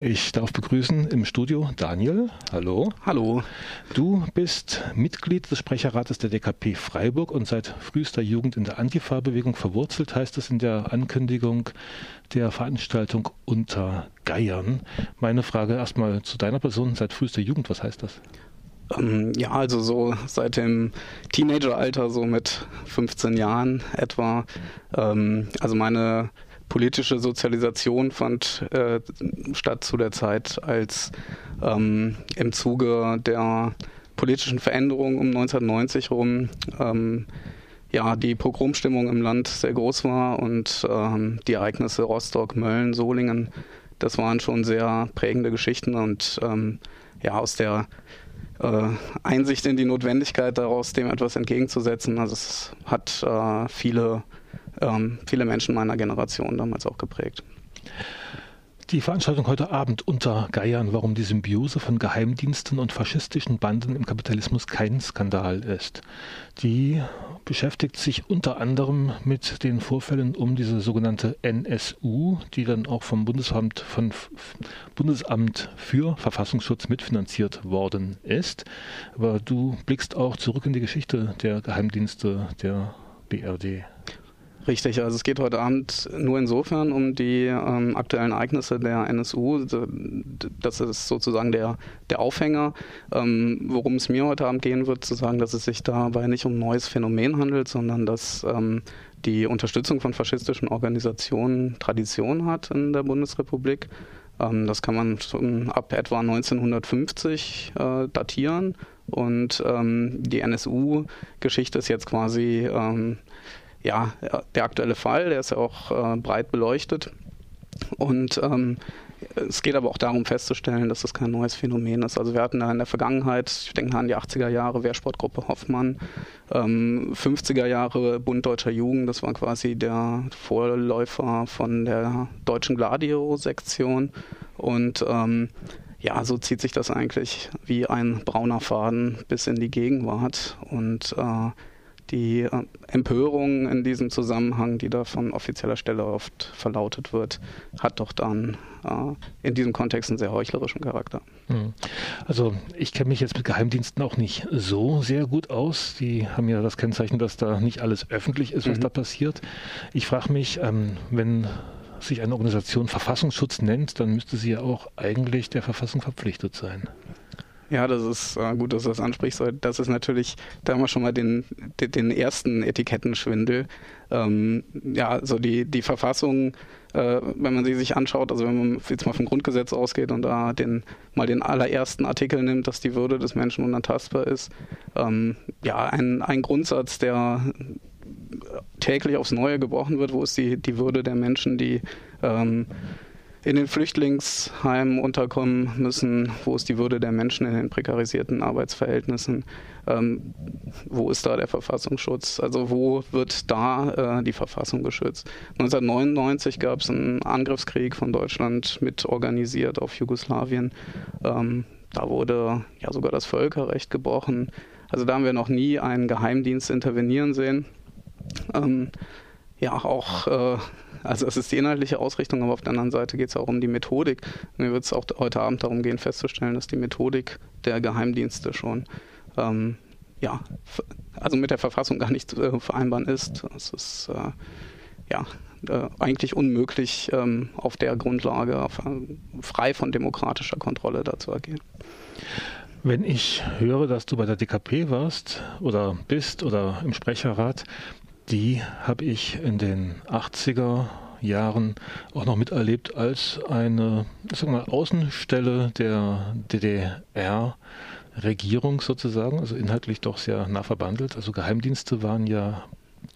Ich darf begrüßen im Studio Daniel. Hallo. Hallo. Du bist Mitglied des Sprecherrates der DKP Freiburg und seit frühester Jugend in der Antifa-Bewegung verwurzelt, heißt es in der Ankündigung der Veranstaltung unter Geiern. Meine Frage erstmal zu deiner Person seit frühester Jugend, was heißt das? Ähm, ja, also so seit dem Teenageralter, so mit 15 Jahren etwa. Ähm, also meine politische Sozialisation fand äh, statt zu der Zeit, als ähm, im Zuge der politischen Veränderung um 1990 rum ähm, ja, die Pogromstimmung im Land sehr groß war und ähm, die Ereignisse Rostock, Mölln, Solingen, das waren schon sehr prägende Geschichten und ähm, ja, aus der äh, Einsicht in die Notwendigkeit daraus, dem etwas entgegenzusetzen, also es hat äh, viele ähm, viele Menschen meiner Generation damals auch geprägt. Die Veranstaltung heute Abend unter Geiern, warum die Symbiose von Geheimdiensten und faschistischen Banden im Kapitalismus kein Skandal ist. Die beschäftigt sich unter anderem mit den Vorfällen um diese sogenannte NSU, die dann auch vom Bundesamt, von Bundesamt für Verfassungsschutz mitfinanziert worden ist. Aber du blickst auch zurück in die Geschichte der Geheimdienste der BRD. Richtig, also es geht heute Abend nur insofern um die ähm, aktuellen Ereignisse der NSU. Das ist sozusagen der, der Aufhänger. Ähm, worum es mir heute Abend gehen wird, zu sagen, dass es sich dabei nicht um ein neues Phänomen handelt, sondern dass ähm, die Unterstützung von faschistischen Organisationen Tradition hat in der Bundesrepublik. Ähm, das kann man schon ab etwa 1950 äh, datieren. Und ähm, die NSU-Geschichte ist jetzt quasi ähm, ja, der aktuelle Fall, der ist ja auch äh, breit beleuchtet. Und ähm, es geht aber auch darum festzustellen, dass das kein neues Phänomen ist. Also wir hatten da in der Vergangenheit, ich denke an die 80er Jahre, Wehrsportgruppe Hoffmann, ähm, 50er Jahre Bund Deutscher Jugend, das war quasi der Vorläufer von der deutschen Gladio-Sektion. Und ähm, ja, so zieht sich das eigentlich wie ein brauner Faden bis in die Gegenwart. Und äh, die Empörung in diesem Zusammenhang, die da von offizieller Stelle oft verlautet wird, hat doch dann äh, in diesem Kontext einen sehr heuchlerischen Charakter. Hm. Also ich kenne mich jetzt mit Geheimdiensten auch nicht so sehr gut aus. Die haben ja das Kennzeichen, dass da nicht alles öffentlich ist, was mhm. da passiert. Ich frage mich, ähm, wenn sich eine Organisation Verfassungsschutz nennt, dann müsste sie ja auch eigentlich der Verfassung verpflichtet sein. Ja, das ist äh, gut, dass du das ansprichst. Das ist natürlich, da haben wir schon mal den, den, ersten Etikettenschwindel. Ähm, ja, also die, die Verfassung, äh, wenn man sie sich anschaut, also wenn man jetzt mal vom Grundgesetz ausgeht und da den, mal den allerersten Artikel nimmt, dass die Würde des Menschen unantastbar ist, ähm, ja, ein, ein Grundsatz, der täglich aufs Neue gebrochen wird, wo ist die, die Würde der Menschen, die ähm, in den Flüchtlingsheimen unterkommen müssen, wo ist die Würde der Menschen in den prekarisierten Arbeitsverhältnissen, ähm, wo ist da der Verfassungsschutz, also wo wird da äh, die Verfassung geschützt. 1999 gab es einen Angriffskrieg von Deutschland mit organisiert auf Jugoslawien. Ähm, da wurde ja sogar das Völkerrecht gebrochen. Also da haben wir noch nie einen Geheimdienst intervenieren sehen. Ähm, ja, auch äh, also es ist die inhaltliche Ausrichtung, aber auf der anderen Seite geht es auch um die Methodik. Mir wird es auch heute Abend darum gehen, festzustellen, dass die Methodik der Geheimdienste schon ähm, ja, also mit der Verfassung gar nicht äh, vereinbaren ist. Es ist äh, ja äh, eigentlich unmöglich, ähm, auf der Grundlage auf, äh, frei von demokratischer Kontrolle da zu agieren. Wenn ich höre, dass du bei der DKP warst oder bist oder im Sprecherrat, die habe ich in den 80er Jahren auch noch miterlebt als eine sag mal, Außenstelle der DDR-Regierung sozusagen, also inhaltlich doch sehr nah verbandelt. Also Geheimdienste waren ja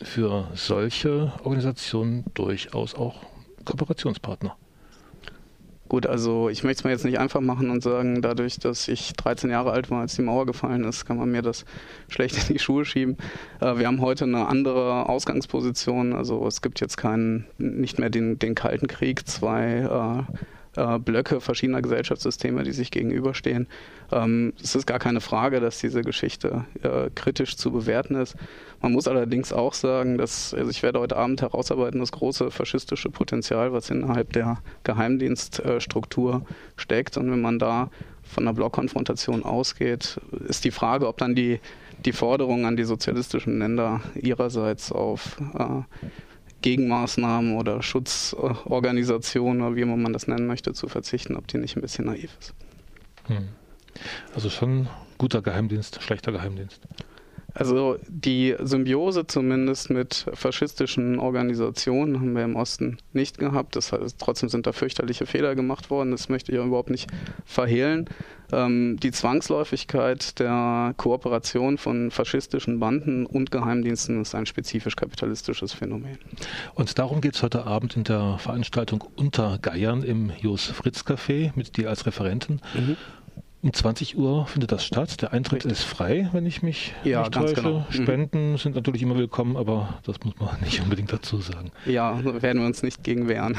für solche Organisationen durchaus auch Kooperationspartner. Gut, also ich möchte es mir jetzt nicht einfach machen und sagen, dadurch, dass ich 13 Jahre alt war, als die Mauer gefallen ist, kann man mir das schlecht in die Schuhe schieben. Äh, wir haben heute eine andere Ausgangsposition. Also es gibt jetzt keinen, nicht mehr den, den Kalten Krieg, zwei äh, Blöcke verschiedener Gesellschaftssysteme, die sich gegenüberstehen. Ähm, es ist gar keine Frage, dass diese Geschichte äh, kritisch zu bewerten ist. Man muss allerdings auch sagen, dass, also ich werde heute Abend herausarbeiten, das große faschistische Potenzial, was innerhalb der Geheimdienststruktur steckt. Und wenn man da von einer Blockkonfrontation ausgeht, ist die Frage, ob dann die, die Forderungen an die sozialistischen Länder ihrerseits auf äh, Gegenmaßnahmen oder Schutzorganisationen oder wie immer man das nennen möchte, zu verzichten, ob die nicht ein bisschen naiv ist. Hm. Also schon guter Geheimdienst, schlechter Geheimdienst. Also die Symbiose zumindest mit faschistischen Organisationen haben wir im Osten nicht gehabt. Das heißt, trotzdem sind da fürchterliche Fehler gemacht worden. Das möchte ich auch überhaupt nicht verhehlen. Ähm, die Zwangsläufigkeit der Kooperation von faschistischen Banden und Geheimdiensten ist ein spezifisch kapitalistisches Phänomen. Und darum geht es heute Abend in der Veranstaltung Unter Geiern im Jos Fritz Café mit dir als Referentin. Mhm. Um 20 Uhr findet das statt. Der Eintritt Richtig. ist frei, wenn ich mich ja, nicht täusche. Genau. Mhm. Spenden mhm. sind natürlich immer willkommen, aber das muss man nicht unbedingt dazu sagen. Ja, werden wir uns nicht gegen wehren.